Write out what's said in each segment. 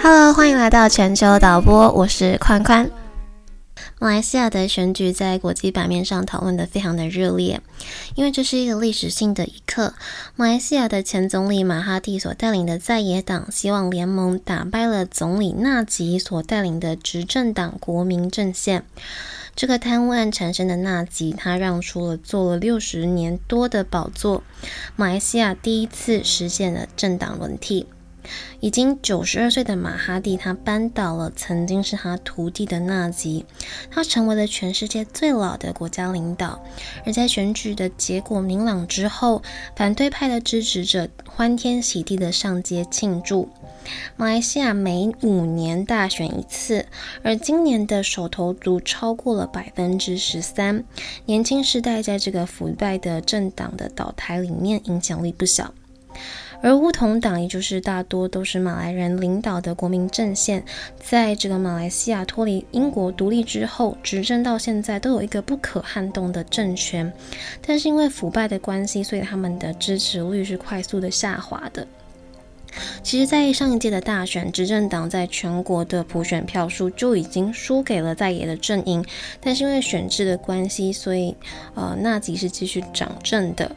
Hello，欢迎来到全球导播，我是宽宽。马来西亚的选举在国际版面上讨论的非常的热烈，因为这是一个历史性的一刻。马来西亚的前总理马哈蒂所带领的在野党希望联盟打败了总理纳吉所带领的执政党国民阵线。这个贪污案产生的纳吉，他让出了做了六十年多的宝座，马来西亚第一次实现了政党轮替。已经九十二岁的马哈蒂，他扳倒了曾经是他徒弟的纳吉，他成为了全世界最老的国家领导。而在选举的结果明朗之后，反对派的支持者欢天喜地的上街庆祝。马来西亚每五年大选一次，而今年的手头族超过了百分之十三，年轻世代在这个腐败的政党的倒台里面影响力不小。而乌统党，也就是大多都是马来人领导的国民阵线，在这个马来西亚脱离英国独立之后，执政到现在都有一个不可撼动的政权。但是因为腐败的关系，所以他们的支持率是快速的下滑的。其实，在上一届的大选，执政党在全国的普选票数就已经输给了在野的阵营，但是因为选制的关系，所以呃纳吉是继续掌政的。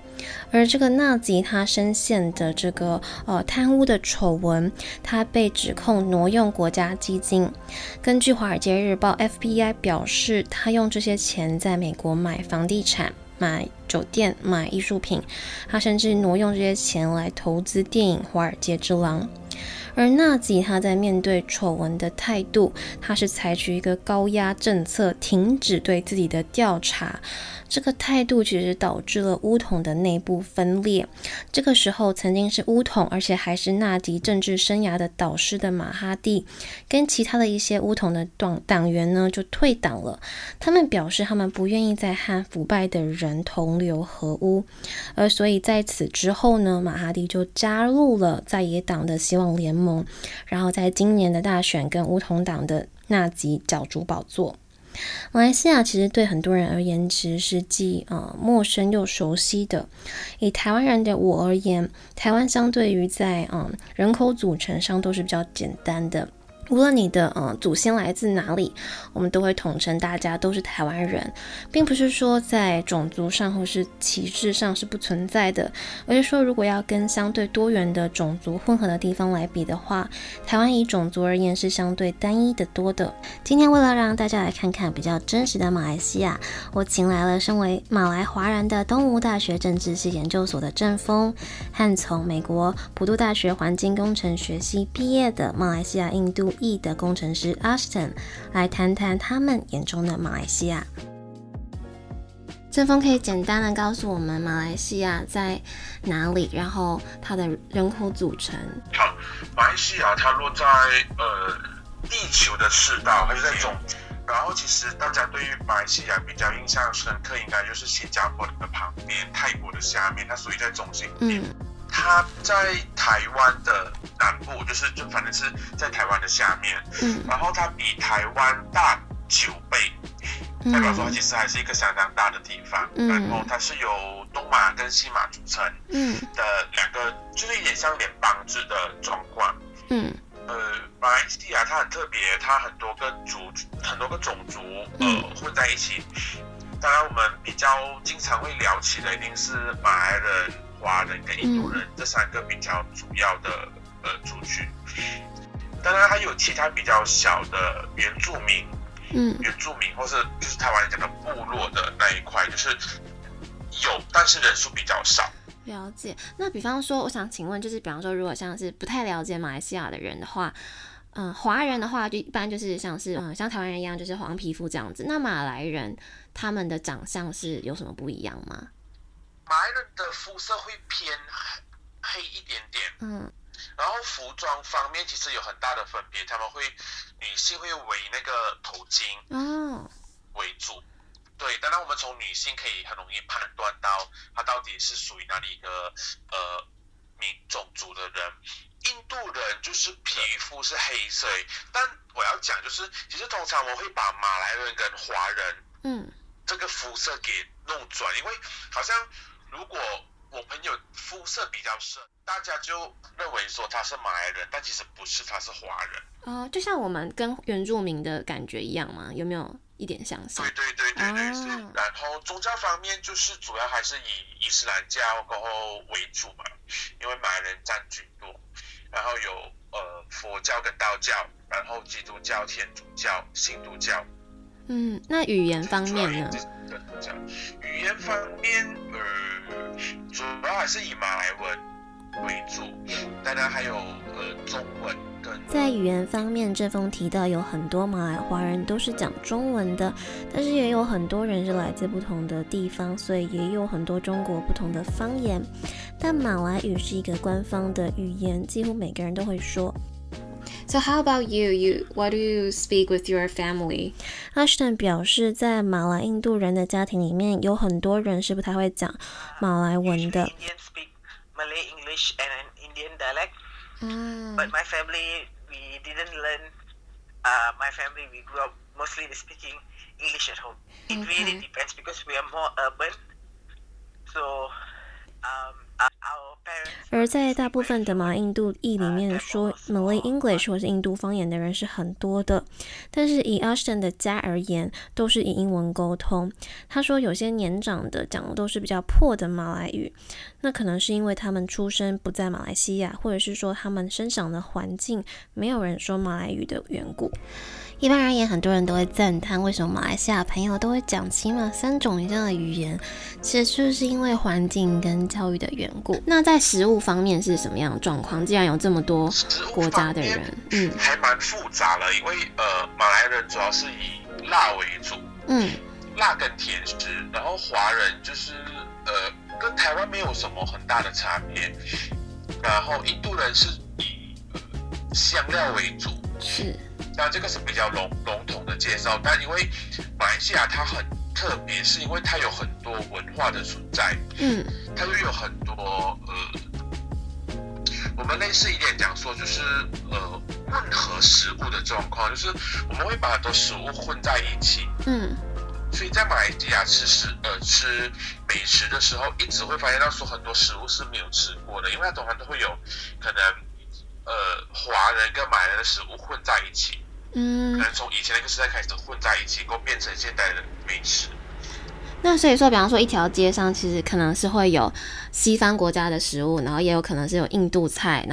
而这个纳吉他深陷的这个呃贪污的丑闻，他被指控挪用国家基金。根据《华尔街日报》，FBI 表示，他用这些钱在美国买房地产。买酒店、买艺术品，他甚至挪用这些钱来投资电影《华尔街之狼》。而纳吉他在面对丑闻的态度，他是采取一个高压政策，停止对自己的调查。这个态度其实导致了乌统的内部分裂。这个时候，曾经是乌统，而且还是纳吉政治生涯的导师的马哈蒂，跟其他的一些乌统的党党员呢，就退党了。他们表示，他们不愿意再和腐败的人同流合污。而所以在此之后呢，马哈蒂就加入了在野党的希望联盟，盟然后在今年的大选跟乌统党的纳吉角逐宝座。马来西亚其实对很多人而言，其实是既呃陌生又熟悉的。以台湾人的我而言，台湾相对于在嗯人口组成上都是比较简单的。无论你的呃祖先来自哪里，我们都会统称大家都是台湾人，并不是说在种族上或是歧视上是不存在的，而是说如果要跟相对多元的种族混合的地方来比的话，台湾以种族而言是相对单一的多的。今天为了让大家来看看比较真实的马来西亚，我请来了身为马来华人的东吴大学政治系研究所的郑峰，和从美国普渡大学环境工程学系毕业的马来西亚印度。裔的工程师 Ashton 来谈谈他们眼中的马来西亚。郑峰可以简单的告诉我们马来西亚在哪里，然后它的人口组成。好，马来西亚它落在呃地球的赤道，它是在中。然后其实大家对于马来西亚比较印象深刻，应该就是新加坡的旁边，泰国的下面，它属于在中心点。它在台湾的南部，就是就反正是在台湾的下面，嗯，然后它比台湾大九倍，代表说它其实还是一个相当大的地方，嗯，然后它是由东马跟西马组成，嗯，的两个就是有点像联邦制的状况，嗯，呃，马来西亚它很特别，它很多个族很多个种族呃混在一起，当然我们比较经常会聊起的一定是马来人。华人跟印度人这三个比较主要的呃族群，当然还有其他比较小的原住民，嗯，原住民或是就是台湾讲的部落的那一块，就是有，但是人数比较少。了解。那比方说，我想请问，就是比方说，如果像是不太了解马来西亚的人的话，嗯，华人的话就一般就是像是嗯像台湾人一样，就是黄皮肤这样子。那马来人他们的长相是有什么不一样吗？马来人的肤色会偏黑一点点，嗯，然后服装方面其实有很大的分别，他们会女性会围那个头巾，嗯，为主，对，当然我们从女性可以很容易判断到她到底是属于哪里一个呃民种族的人，印度人就是皮肤是黑色，但我要讲就是，其实通常我会把马来人跟华人，嗯，这个肤色给弄转，因为好像。如果我们有肤色比较深，大家就认为说他是马来人，但其实不是，他是华人。哦，就像我们跟原住民的感觉一样吗？有没有一点相似？对对对对对，是。然后宗教方面就是主要还是以伊斯兰教过后为主嘛，因为马来人占居多。然后有呃佛教跟道教，然后基督教、天主教、新都教。嗯，那语言方面呢？语言方面，呃，主要还是以马来文为主，当然还有呃中文跟。在语言方面，这封提到有很多马来华人都是讲中文的，但是也有很多人是来自不同的地方，所以也有很多中国不同的方言。但马来语是一个官方的语言，几乎每个人都会说。So how about you? You what do you speak with your family? Ashton 表示，在马来印度人的家庭里面，有很多人是不太会讲马来文的。Indian speak Malay, English, and an Indian dialect. Ah. But my family, we didn't learn. Uh, my family, we grew up mostly speaking English at home. It really depends because we are more urban. So, um, 而在大部分的马印度裔里面，说马来 English 或是印度方言的人是很多的。但是以 aston 的家而言，都是以英文沟通。他说，有些年长的讲的都是比较破的马来语，那可能是因为他们出生不在马来西亚，或者是说他们生长的环境没有人说马来语的缘故。一般而言，很多人都会赞叹为什么马来西亚朋友都会讲起码三种以上的语言，其实就是因为环境跟教育的缘故。那在食物方面是什么样的状况？既然有这么多国家的人，嗯，还蛮复杂了，因为呃，马来人主要是以辣为主，嗯，辣跟甜食，然后华人就是呃，跟台湾没有什么很大的差别，然后印度人是以香料为主，是。那这个是比较笼笼统的介绍，但因为马来西亚它很特别，是因为它有很多文化的存在，嗯，它又有很多呃，我们类似一点讲说，就是呃混合食物的状况，就是我们会把很多食物混在一起，嗯，所以在马来西亚吃食呃吃美食的时候，一直会发现到说很多食物是没有吃过的，因为它通常都会有可能。呃，华人跟马来人的食物混在一起，嗯，可能从以前那个时代开始混在一起，都变成现代的美食。那所以说，比方说一条街上，其实可能是会有西方国家的食物，然后也有可能是有印度菜，然